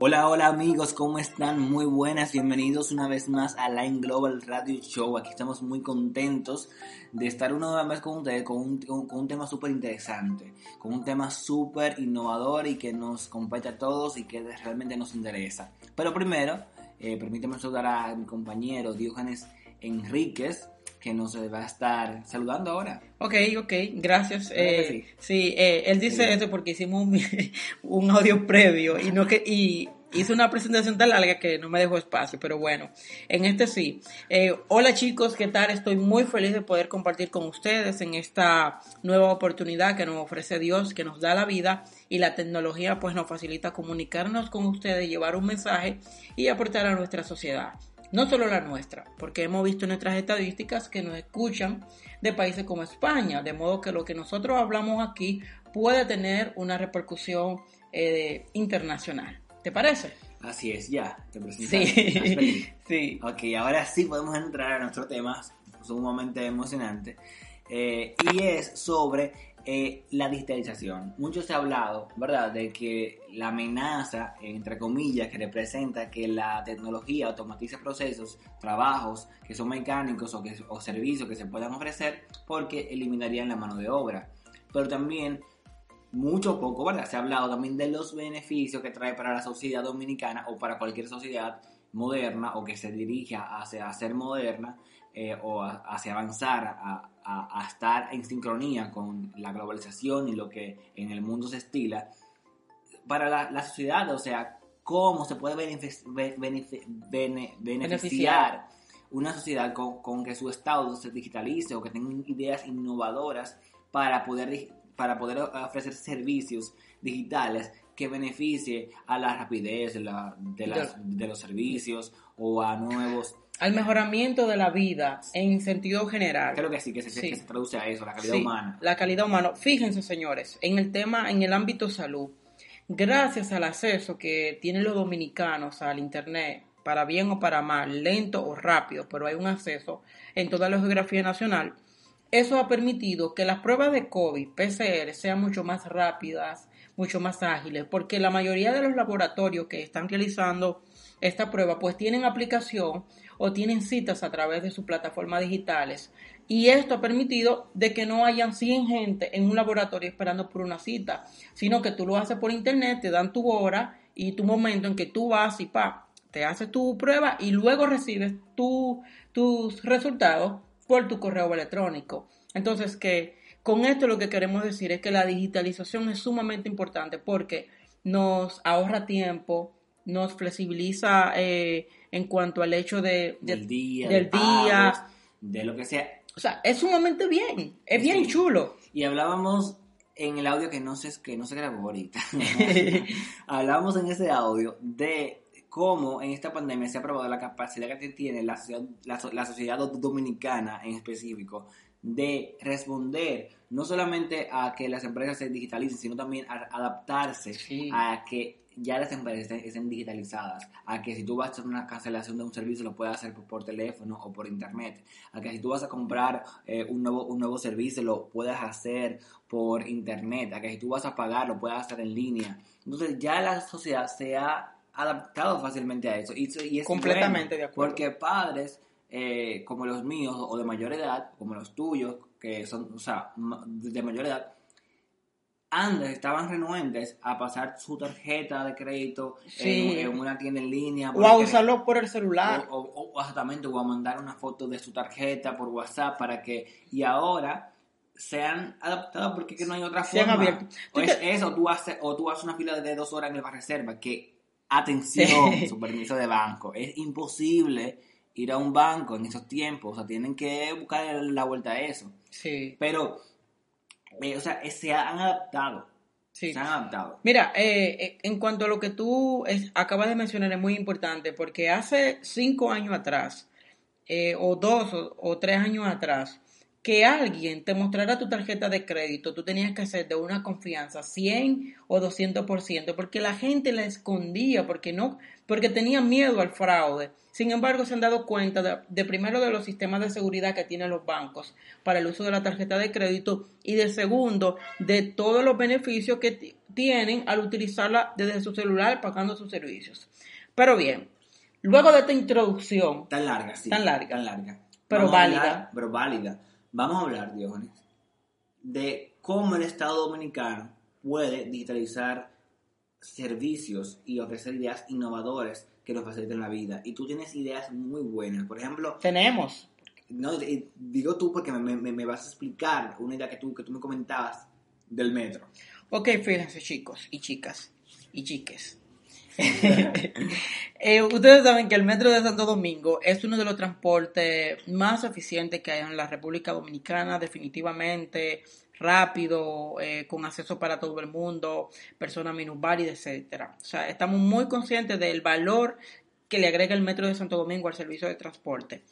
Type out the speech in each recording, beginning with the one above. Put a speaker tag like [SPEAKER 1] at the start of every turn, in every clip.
[SPEAKER 1] Hola, hola amigos, ¿cómo están? Muy buenas, bienvenidos una vez más a Line Global Radio Show. Aquí estamos muy contentos de estar una vez más con ustedes con un, con, un tema súper interesante, con un tema súper innovador y que nos compete a todos y que realmente nos interesa. Pero primero, eh, saludar a mi compañero Diógenes Enríquez, que nos va a estar saludando ahora.
[SPEAKER 2] Ok, ok, gracias. Eh,
[SPEAKER 1] sí?
[SPEAKER 2] sí, eh, él dice
[SPEAKER 1] Sí.
[SPEAKER 2] esto porque hicimos un, un audio previo y no que y hizo una presentación tan larga que no me dejó espacio, pero bueno, en este sí. Eh, hola chicos, ¿qué tal? Estoy muy feliz de poder compartir con ustedes en esta nueva oportunidad que nos ofrece Dios, que nos da la vida y la tecnología pues nos facilita comunicarnos con ustedes, llevar un mensaje y aportar a nuestra sociedad. No solo la nuestra, porque hemos visto en nuestras estadísticas que nos escuchan de países como España, de modo que lo que nosotros hablamos aquí puede tener una repercusión eh, internacional. ¿Te parece?
[SPEAKER 1] Así es, ya, te.
[SPEAKER 2] Sí, sí.
[SPEAKER 1] Ok, ahora sí podemos entrar a nuestro tema sumamente emocionante. eh, y es sobre eh, la digitalización. Mucho se ha hablado, ¿verdad?, de que la amenaza, entre comillas, que representa que la tecnología automatice procesos, trabajos que son mecánicos o, que, o servicios que se puedan ofrecer porque eliminarían la mano de obra. Pero también mucho poco, ¿verdad? Se ha hablado también de los beneficios que trae para la sociedad dominicana o para cualquier sociedad moderna o que se dirija hacia ser moderna eh, o a- hacia avanzar a- a estar en sincronía con la globalización y lo que en el mundo se estila para la, la sociedad, o sea, cómo se puede benefic- be- benefi- bene- beneficiar una sociedad con, con que su estado se digitalice o que tenga ideas innovadoras para poder, para poder ofrecer servicios digitales que beneficie a la rapidez de, la- de las- de los servicios o a nuevos...
[SPEAKER 2] Al mejoramiento de la vida en sentido general.
[SPEAKER 1] Creo que sí, que se,
[SPEAKER 2] Sí.
[SPEAKER 1] que se traduce a eso, la calidad
[SPEAKER 2] Sí,
[SPEAKER 1] humana.
[SPEAKER 2] La calidad humana. Fíjense, señores, en el tema, en el ámbito salud, gracias al acceso que tienen los dominicanos al Internet, para bien o para mal, lento o rápido, pero hay un acceso en toda la geografía nacional, eso ha permitido que las pruebas de COVID, PCR, sean mucho más rápidas, mucho más ágiles, porque la mayoría de los laboratorios que están realizando esta prueba, pues tienen aplicación o tienen citas a través de sus plataformas digitales. Y esto ha permitido de que no hayan 100 gente en un laboratorio esperando por una cita, sino que tú lo haces por internet, te dan tu hora y tu momento en que tú vas y pa, te haces tu prueba y luego recibes tu- tus resultados por tu correo electrónico. Entonces, que con esto lo que queremos decir es que la digitalización es sumamente importante porque nos ahorra tiempo, nos flexibiliza eh, en cuanto al hecho de, de-
[SPEAKER 1] del día,
[SPEAKER 2] del
[SPEAKER 1] pagos,
[SPEAKER 2] día.
[SPEAKER 1] de lo que sea.
[SPEAKER 2] O sea, es sumamente bien, es bien chulo.
[SPEAKER 1] Y hablábamos en el audio que no se, que no se grabó ahorita. hablábamos en ese audio de cómo en esta pandemia se ha probado la capacidad que tiene la, sociedad- la la sociedad dominicana en específico de responder no solamente a que las empresas se digitalicen, sino también a adaptarse
[SPEAKER 2] Sí.
[SPEAKER 1] a que ya las empresas estén, digitalizadas, a que si tú vas a hacer una cancelación de un servicio lo puedas hacer por, teléfono o por internet, a que si tú vas a comprar eh, un, nuevo, un nuevo servicio lo puedas hacer por internet, a que si tú vas a pagar lo puedas hacer en línea. Entonces ya la sociedad se ha adaptado fácilmente a eso y, y es
[SPEAKER 2] Completamente
[SPEAKER 1] bueno,
[SPEAKER 2] de acuerdo.
[SPEAKER 1] Porque padres eh, como los míos o de mayor edad, como los tuyos, que son, o sea, de mayor edad, antes estaban renuentes a pasar su tarjeta de crédito
[SPEAKER 2] Sí.
[SPEAKER 1] en, en una tienda en línea.
[SPEAKER 2] O a usarlo por el celular.
[SPEAKER 1] o, o- o exactamente, o a mandar una foto de su tarjeta por WhatsApp para que, y ahora se han adaptado porque que no hay otra
[SPEAKER 2] Se han
[SPEAKER 1] forma.
[SPEAKER 2] abierto.
[SPEAKER 1] O es eso, tú haces, o tú haces una fila de dos horas en el reserva, que, atención,
[SPEAKER 2] Sí.
[SPEAKER 1] su permiso de banco, es imposible ir a un banco en esos tiempos, o sea, tienen que buscar la vuelta a eso.
[SPEAKER 2] Sí,
[SPEAKER 1] Pero, eh, o sea, eh, se han adaptado.
[SPEAKER 2] Sí.
[SPEAKER 1] Se han adaptado.
[SPEAKER 2] Mira, eh, eh, en cuanto a lo que tú es- acabas de mencionar, es muy importante porque hace cinco años atrás, eh, o dos o, o tres años atrás, que alguien te mostrara tu tarjeta de crédito, tú tenías que ser de una confianza 100 o 200%, porque la gente la escondía, porque no, porque tenía miedo al fraude. Sin embargo, se han dado cuenta de, de primero de los sistemas de seguridad que tienen los bancos para el uso de la tarjeta de crédito y de segundo de todos los beneficios que ti- tienen al utilizarla desde su celular pagando sus servicios. Pero bien, luego de esta introducción,
[SPEAKER 1] Tan larga, sí.
[SPEAKER 2] Tan larga.
[SPEAKER 1] Tan larga.
[SPEAKER 2] Pero
[SPEAKER 1] Vamos
[SPEAKER 2] válida.
[SPEAKER 1] hablar- pero válida. Vamos a hablar, Diógenes, de cómo el Estado Dominicano puede digitalizar servicios y ofrecer ideas innovadoras que nos faciliten la vida. Y tú tienes ideas muy buenas. Por ejemplo,
[SPEAKER 2] tenemos
[SPEAKER 1] no, digo tú porque me, me- me vas a explicar una idea que tú, que tú me comentabas del metro.
[SPEAKER 2] Ok, fíjense chicos y chicas y chiques. Eh, ustedes saben que el metro de Santo Domingo es uno de los transportes más eficientes que hay en la República Dominicana, definitivamente rápido, eh, con acceso para todo el mundo, personas minusválidas, etcétera. O sea, estamos muy conscientes del valor que le agrega el metro de Santo Domingo al servicio de transporte.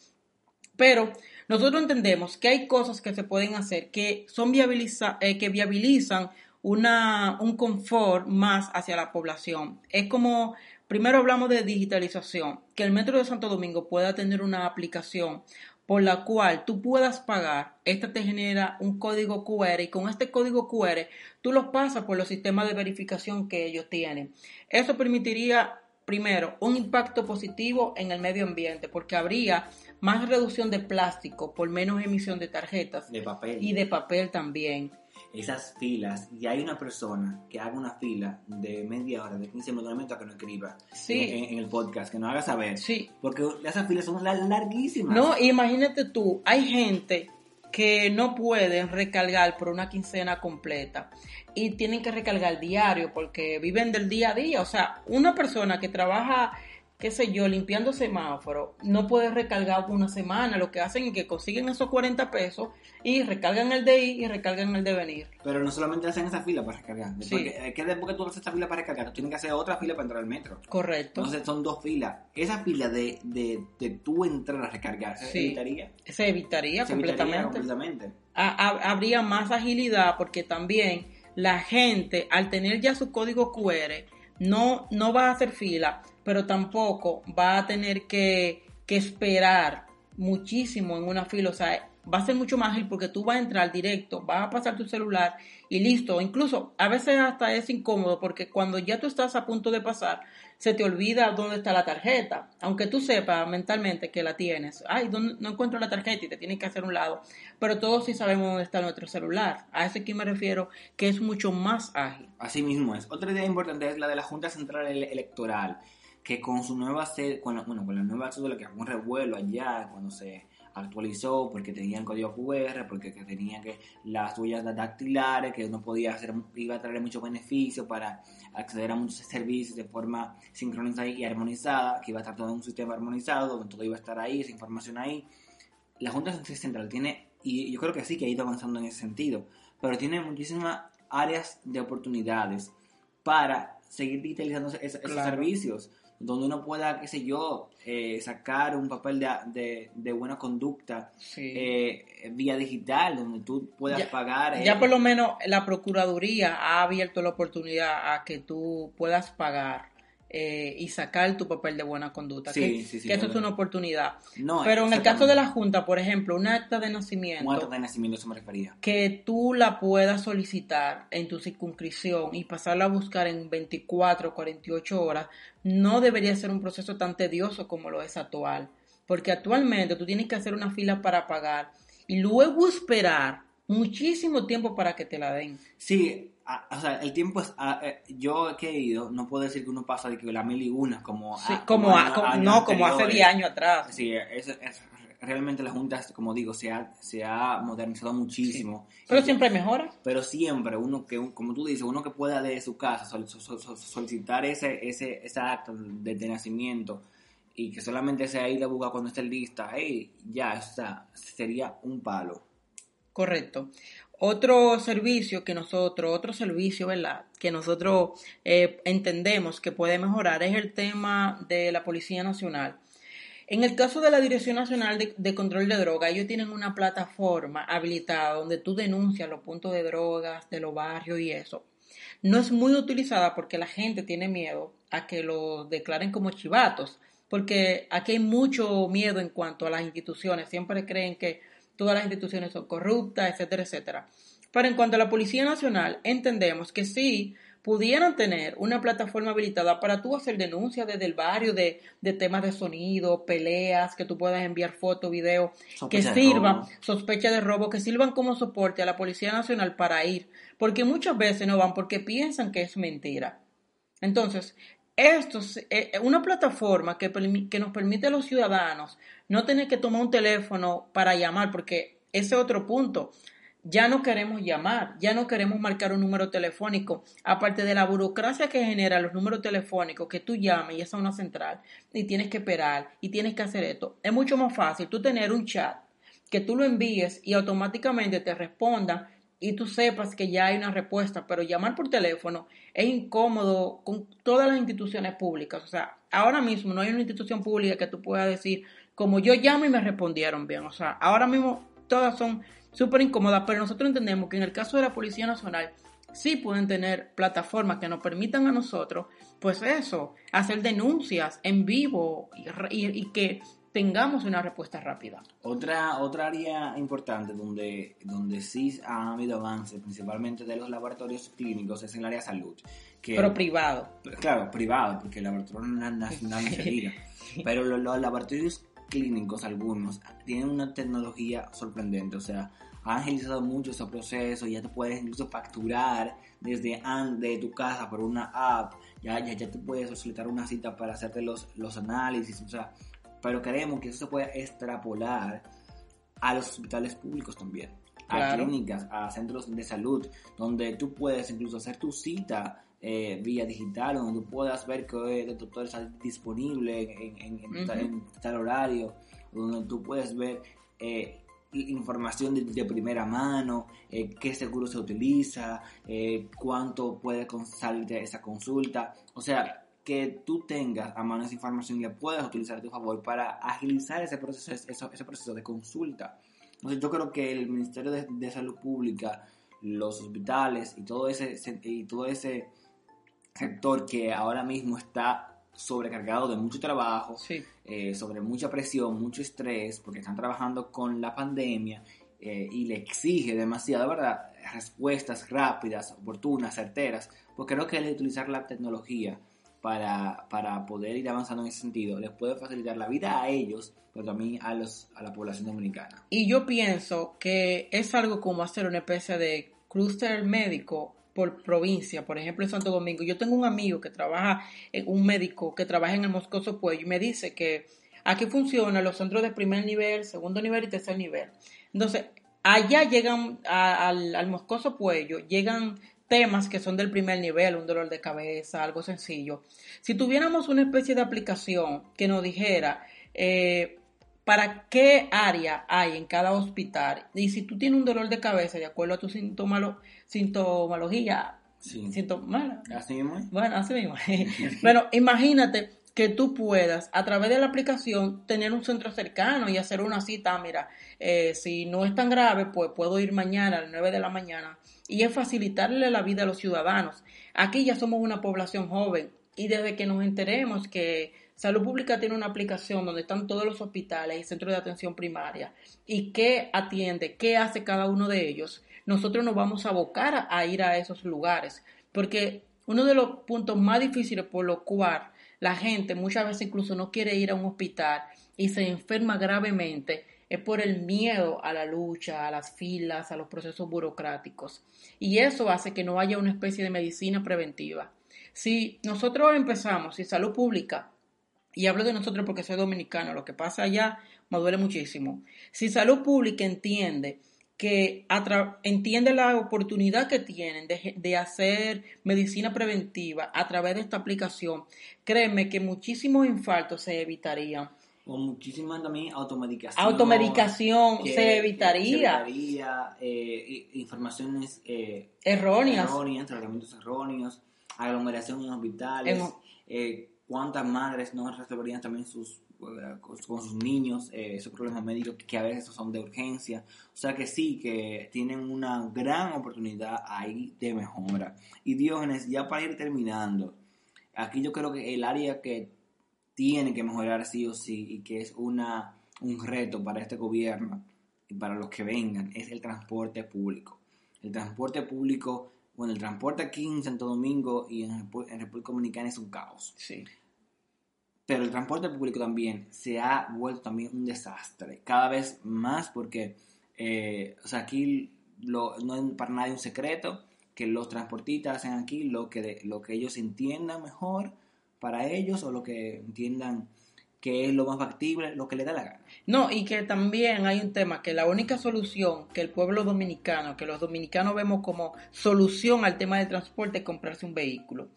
[SPEAKER 2] Pero nosotros entendemos que hay cosas que se pueden hacer que son viabiliza, eh, que viabilizan una, un confort más hacia la población. Es como, primero hablamos de digitalización, que el Metro de Santo Domingo pueda tener una aplicación por la cual tú puedas pagar, esta te genera un código QR y con este código QR tú los pasas por los sistemas de verificación que ellos tienen. Eso permitiría, primero, un impacto positivo en el medio ambiente porque habría más reducción de plástico por menos emisión de tarjetas
[SPEAKER 1] De papel.
[SPEAKER 2] y de papel también.
[SPEAKER 1] Esas filas, y hay una persona que haga una fila de media hora, de 15 minutos, que no escriba
[SPEAKER 2] Sí.
[SPEAKER 1] en, en el podcast, que nos haga saber.
[SPEAKER 2] Sí.
[SPEAKER 1] Porque esas filas son lar- larguísimas.
[SPEAKER 2] No, imagínate tú, hay gente que no pueden recargar por una quincena completa y tienen que recargar diario porque viven del día a día. O sea, una persona que trabaja, qué sé yo, limpiando semáforo, no puede recargar por una semana. Lo que hacen es que consiguen esos 40 pesos y recargan el de ir y recargan el de venir.
[SPEAKER 1] Pero no solamente hacen esa fila para recargar.
[SPEAKER 2] Sí.
[SPEAKER 1] Porque, eh, que después que tú haces esa fila para recargar, tú tienes que hacer otra fila para entrar al metro.
[SPEAKER 2] Correcto.
[SPEAKER 1] Entonces son dos filas. Esa fila de, de, de tú entrar a recargar, ¿se
[SPEAKER 2] Sí.
[SPEAKER 1] evitaría?
[SPEAKER 2] Se evitaría
[SPEAKER 1] Se evitaría
[SPEAKER 2] completamente.
[SPEAKER 1] completamente.
[SPEAKER 2] ha- ha- habría más agilidad porque también la gente al tener ya su código QR no, no va a hacer fila, pero tampoco va a tener que, que esperar muchísimo en una fila. O sea, va a ser mucho más ágil porque tú vas a entrar directo, vas a pasar tu celular y listo. Incluso a veces hasta es incómodo porque cuando ya tú estás a punto de pasar, se te olvida dónde está la tarjeta. Aunque tú sepas mentalmente que la tienes. Ay, ¿dónde- no encuentro la tarjeta y te tienes que hacer un lado. Pero todos sí sabemos dónde está nuestro celular. A eso que me refiero, que es mucho más ágil.
[SPEAKER 1] Así mismo es. Otra idea importante es la de la Junta Central Ele- Electoral, que con su nueva sede, con la, bueno, con la nueva cédula que fue un revuelo allá cuando se actualizó, porque tenían código QR, porque que tenía que las huellas dactilares, que uno podía hacer, iba a traer muchos beneficios para acceder a muchos servicios de forma sincronizada y armonizada, que iba a estar todo en un sistema armonizado, donde todo iba a estar ahí, esa información ahí. La Junta Central tiene, y yo creo que sí que ha ido avanzando en ese sentido, pero tiene muchísimas áreas de oportunidades para seguir digitalizando esos, esos
[SPEAKER 2] Claro.
[SPEAKER 1] servicios, donde uno pueda, qué sé yo, eh, sacar un papel de, de- de buena conducta
[SPEAKER 2] Sí.
[SPEAKER 1] eh, vía digital, donde tú puedas
[SPEAKER 2] Ya-
[SPEAKER 1] pagar.
[SPEAKER 2] Ya por lo menos la Procuraduría ha abierto la oportunidad a que tú puedas pagar eh, y sacar tu papel de buena conducta.
[SPEAKER 1] Sí,
[SPEAKER 2] que
[SPEAKER 1] sí, sí,
[SPEAKER 2] que eso
[SPEAKER 1] es
[SPEAKER 2] una oportunidad.
[SPEAKER 1] no,
[SPEAKER 2] Pero en el caso de la Junta, por ejemplo, un acta de nacimiento.
[SPEAKER 1] Un acta de nacimiento, eso me refería.
[SPEAKER 2] que tú la puedas solicitar en tu circunscripción y pasarla a buscar en 24 48 horas, no debería ser un proceso tan tedioso como lo es actual. Porque actualmente tú tienes que hacer una fila para pagar y luego esperar muchísimo tiempo para que te la den.
[SPEAKER 1] Sí, a- o sea, el tiempo es. a- eh, yo que he ido, no puedo decir que uno pasa de que la mil y una, como.
[SPEAKER 2] Sí,
[SPEAKER 1] a-
[SPEAKER 2] como, como- no, como hace
[SPEAKER 1] anteriores.
[SPEAKER 2] 10 años atrás.
[SPEAKER 1] Sí, es, es- realmente la Junta, como digo, se ha, se ha modernizado muchísimo.
[SPEAKER 2] Pero
[SPEAKER 1] Y-
[SPEAKER 2] siempre hay mejora.
[SPEAKER 1] pero siempre uno que, como tú dices, uno que pueda de su casa sol- sol- sol- solicitar ese, ese, esa acta de, de nacimiento y que solamente sea ir a buscar cuando esté lista, hey, ya está, sería un palo.
[SPEAKER 2] Correcto. Otro servicio que nosotros, otro servicio, ¿verdad? Que nosotros eh, entendemos que puede mejorar es el tema de la Policía Nacional. En el caso de la Dirección Nacional de, Control de Drogas, ellos tienen una plataforma habilitada donde tú denuncias los puntos de drogas de los barrios y eso. No es muy utilizada porque la gente tiene miedo a que lo declaren como chivatos, porque aquí hay mucho miedo en cuanto a las instituciones. Siempre creen que todas las instituciones son corruptas, etcétera, etcétera. Pero en cuanto a la Policía Nacional, entendemos que sí pudieran tener una plataforma habilitada para tú hacer denuncias desde el barrio de, temas de sonido, peleas, que tú puedas enviar fotos, videos, que sirvan, sospecha de robo, que sirvan como soporte a la Policía Nacional para ir, porque muchas veces no van porque piensan que es mentira. Entonces, esto es eh, eh, una plataforma que, nos permite a los ciudadanos no tener que tomar un teléfono para llamar, porque ese es otro punto. Ya no queremos llamar, ya no queremos marcar un número telefónico, aparte de la burocracia que genera los números telefónicos, que tú llames y es a una central y tienes que esperar y tienes que hacer esto. Es mucho más fácil tú tener un chat que tú lo envíes y automáticamente te respondan y tú sepas que ya hay una respuesta, pero llamar por teléfono es incómodo con todas las instituciones públicas. O sea, ahora mismo no hay una institución pública que tú puedas decir, como yo llamo y me respondieron bien. O sea, ahora mismo todas son súper incómodas, pero nosotros entendemos que en el caso de la Policía Nacional sí pueden tener plataformas que nos permitan a nosotros, pues eso, hacer denuncias en vivo y que tengamos una respuesta rápida.
[SPEAKER 1] Otra, otra área importante donde, donde sí ha habido avances, principalmente de los laboratorios clínicos, es en el área de salud.
[SPEAKER 2] Pero privado.
[SPEAKER 1] Claro, privado, porque el laboratorio nacional no se diga. Pero los, los, laboratorios clínicos, algunos, tienen una tecnología sorprendente. O sea, han agilizado mucho ese proceso. Ya te puedes incluso facturar desde de tu casa por una app. Ya, ya, ya te puedes solicitar una cita para hacerte los, los análisis. O sea, pero queremos que eso se pueda extrapolar a los hospitales públicos también, a clínicas, a centros de salud, donde tú puedes incluso hacer tu cita eh, vía digital, donde tú puedas ver que el doctor está disponible en, tal, horario, donde tú puedes ver eh, información de, primera mano, eh, qué seguro se utiliza, cuánto puede salir de esa consulta. O sea, que tú tengas a mano esa información y la puedas utilizar a tu favor para agilizar ese proceso, ese, proceso de consulta. Entonces yo creo que el Ministerio de, Salud Pública, los hospitales y todo ese, y todo ese sector que ahora mismo está sobrecargado de mucho trabajo, eh, sobre mucha presión, mucho estrés, porque están trabajando con la pandemia eh, y le exige demasiado, ¿verdad? Respuestas rápidas, oportunas, certeras, pues creo que el utilizar la tecnología para, para poder ir avanzando en ese sentido, les puede facilitar la vida a ellos, pero también a, los, a la población dominicana.
[SPEAKER 2] Y yo pienso que es algo como hacer una especie de clúster médico por provincia, por ejemplo en Santo Domingo. Yo tengo un amigo que trabaja, un médico que trabaja en el Moscoso Pueblo y me dice que aquí funcionan los centros de primer nivel, segundo nivel y tercer nivel. Entonces, allá llegan al, al Moscoso Puello, llegan temas que son del primer nivel, un dolor de cabeza, algo sencillo. Si tuviéramos una especie de aplicación que nos dijera eh, para qué área hay en cada hospital y si tú tienes un dolor de cabeza de acuerdo a tu sintomología,
[SPEAKER 1] sí.
[SPEAKER 2] Así mismo. Bueno, así mismo. bueno, imagínate que tú puedas a través de la aplicación tener un centro cercano y hacer una cita, mira, eh, si no es tan grave, pues puedo ir mañana a las 9 de la mañana y es facilitarle la vida a los ciudadanos. Aquí ya somos una población joven y desde que nos enteremos que Salud Pública tiene una aplicación donde están todos los hospitales y centros de atención primaria y qué atiende, qué hace cada uno de ellos, nosotros nos vamos a abocar a ir a esos lugares porque uno de los puntos más difíciles por lo cual la gente muchas veces incluso no quiere ir a un hospital y se enferma gravemente es por el miedo a la lucha, a las filas, a los procesos burocráticos. Y eso hace que no haya una especie de medicina preventiva. Si nosotros empezamos, si salud pública, y hablo de nosotros porque soy dominicano, lo que pasa allá me duele muchísimo. Si salud pública entiende que entiende la oportunidad que tienen de, hacer medicina preventiva a través de esta aplicación, créeme que muchísimos infartos se evitarían.
[SPEAKER 1] o muchísima también automedicación.
[SPEAKER 2] Automedicación
[SPEAKER 1] que-
[SPEAKER 2] se evitaría.
[SPEAKER 1] se evitaría, eh, informaciones eh,
[SPEAKER 2] Erróneas.
[SPEAKER 1] erróneas, tratamientos erróneos, aglomeración en hospitales,
[SPEAKER 2] En-
[SPEAKER 1] eh, cuántas madres no resolverían también sus eh, con sus niños eh, esos problemas médicos que a veces son de urgencia. O sea que sí, que tienen una gran oportunidad ahí de mejora. Y Diógenes, ya para ir terminando, aquí yo creo que el área que tiene que mejorar sí o sí y que es una, un reto para este gobierno y para los que vengan es el transporte público. El transporte público, bueno, el transporte aquí en Santo Domingo y en, en República Dominicana es un caos.
[SPEAKER 2] Sí.
[SPEAKER 1] Pero el transporte público también se ha vuelto también un desastre, cada vez más porque, eh, o sea, aquí lo- no es para nadie un secreto que los transportistas hacen aquí lo que, lo que ellos entiendan mejor para ellos o lo que entiendan que es lo más factible, lo que les da la gana.
[SPEAKER 2] No, y que también hay un tema que la única solución que el pueblo dominicano, que los dominicanos vemos como solución al tema del transporte es comprarse un vehículo.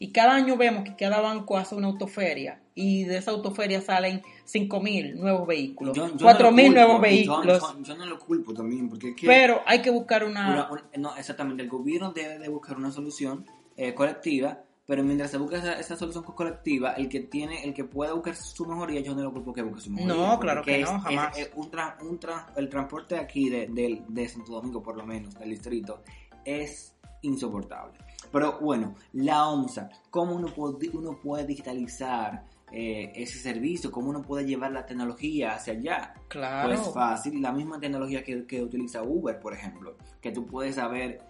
[SPEAKER 2] Y cada año vemos que cada banco hace una autoferia y de esa autoferia salen 5.000 nuevos vehículos,
[SPEAKER 1] Yo- yo no
[SPEAKER 2] 4.000
[SPEAKER 1] lo
[SPEAKER 2] nuevos vehículos,
[SPEAKER 1] Yo, yo no lo culpo también, porque es que...
[SPEAKER 2] pero hay que buscar una...
[SPEAKER 1] Una- un- no, exactamente, el gobierno debe de buscar una solución eh, colectiva, pero mientras se busca esa, esa solución co- colectiva, el que tiene, el que pueda buscar su mejoría, yo no lo culpo que busque su mejoría.
[SPEAKER 2] No, claro que
[SPEAKER 1] es-
[SPEAKER 2] no, jamás.
[SPEAKER 1] es un tra- un tra- el transporte aquí de, de- de Santo Domingo, por lo menos, del distrito, es insoportable. Pero bueno, la OMSA, ¿cómo uno puede, uno puede digitalizar eh, ese servicio? ¿Cómo uno puede llevar la tecnología hacia allá?
[SPEAKER 2] Claro.
[SPEAKER 1] Pues fácil, la misma tecnología que, que utiliza Uber, por ejemplo, que tú puedes saber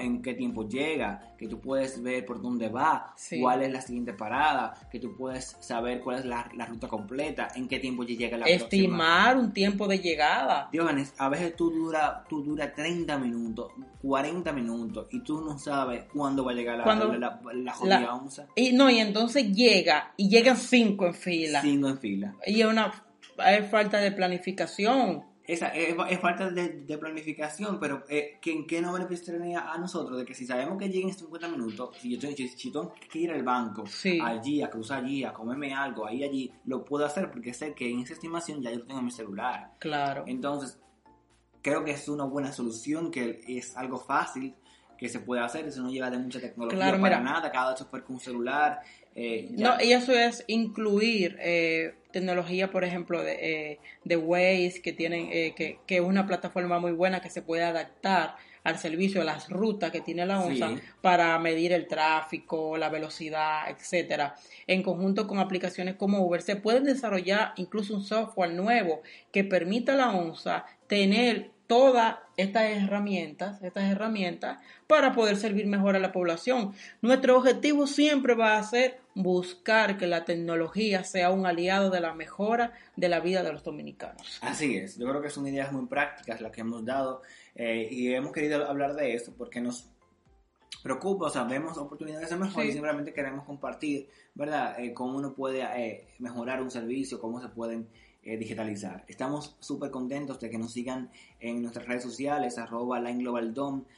[SPEAKER 1] en qué tiempo llega, que tú puedes ver por dónde va,
[SPEAKER 2] Sí.
[SPEAKER 1] cuál es la siguiente parada, que tú puedes saber cuál es la, la ruta completa, en qué tiempo llega la próxima.
[SPEAKER 2] Estimar un tiempo de llegada.
[SPEAKER 1] Diógenes, a veces tú dura, tú dura 30 minutos, 40 minutos y tú no sabes cuándo va a llegar la,
[SPEAKER 2] Cuando-
[SPEAKER 1] la, la, la- onza.
[SPEAKER 2] Y no, y entonces llega y llegan cinco en fila.
[SPEAKER 1] Cinco en fila.
[SPEAKER 2] Y es una es falta de planificación.
[SPEAKER 1] Esa es, es falta de, de planificación, pero eh, ¿que, ¿en qué nos beneficiaría a nosotros? De que si sabemos que lleguen 50 minutos, si yo tengo, si, tengo que ir al banco,
[SPEAKER 2] Sí.
[SPEAKER 1] allí, a cruzar allí, a comerme algo, ahí, allí, lo puedo hacer porque sé que en esa estimación ya yo tengo en mi celular.
[SPEAKER 2] Claro.
[SPEAKER 1] Entonces, creo que es una buena solución, que es algo fácil que se puede hacer, eso no lleva de mucha tecnología
[SPEAKER 2] Claro,
[SPEAKER 1] para
[SPEAKER 2] mira.
[SPEAKER 1] nada, cada chofer con un celular. eh.
[SPEAKER 2] No, y eso es incluir eh, tecnología, por ejemplo, de, eh, de Waze, que tienen, eh, que, que es una plataforma muy buena que se puede adaptar al servicio, a las rutas que tiene la ONSA
[SPEAKER 1] Sí.
[SPEAKER 2] para medir el tráfico, la velocidad, etcétera. En conjunto con aplicaciones como Uber, se pueden desarrollar incluso un software nuevo que permita a la ONSA tener todas estas herramientas, estas herramientas para poder servir mejor a la población. Nuestro objetivo siempre va a ser buscar que la tecnología sea un aliado de la mejora de la vida de los dominicanos.
[SPEAKER 1] Así es, yo creo que son ideas muy prácticas las que hemos dado eh, y hemos querido hablar de esto porque nos preocupa, o sea, vemos oportunidades de mejora
[SPEAKER 2] Sí.
[SPEAKER 1] y simplemente queremos compartir, ¿verdad? Eh, cómo uno puede eh, mejorar un servicio, cómo se pueden eh, digitalizar. Estamos súper contentos de que nos sigan en nuestras redes sociales, arroba Global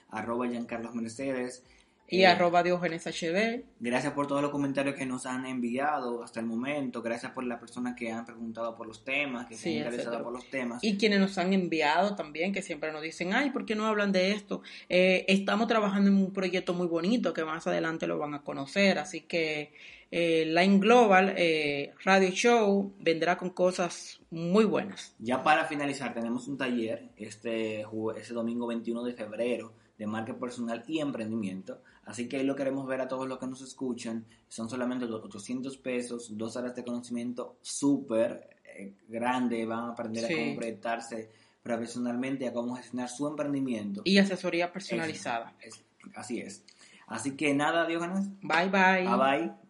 [SPEAKER 1] arroba Giancarlos Mercedes.
[SPEAKER 2] Y
[SPEAKER 1] Eh,
[SPEAKER 2] arroba Diógenes HD.
[SPEAKER 1] Gracias por todos los comentarios que nos han enviado hasta el momento. Gracias por las personas que han preguntado por los temas, que se han interesado por los temas.
[SPEAKER 2] Y quienes nos han enviado también, que siempre nos dicen, ay, ¿por qué no hablan de esto? Eh, estamos trabajando en un proyecto muy bonito que más adelante lo van a conocer, así que eh, Line Global eh, Radio Show vendrá con cosas muy buenas.
[SPEAKER 1] Ya para finalizar, tenemos un taller este, este domingo 21 de febrero de marca personal y emprendimiento. Así que ahí lo queremos ver a todos los que nos escuchan. Son solamente los 800 pesos, dos horas de conocimiento súper eh, grande. Van a aprender
[SPEAKER 2] Sí.
[SPEAKER 1] a cómo proyectarse profesionalmente, a cómo gestionar su emprendimiento.
[SPEAKER 2] Y asesoría personalizada.
[SPEAKER 1] Es- así es. Así que nada, Diógenes.
[SPEAKER 2] Bye bye.
[SPEAKER 1] Bye bye.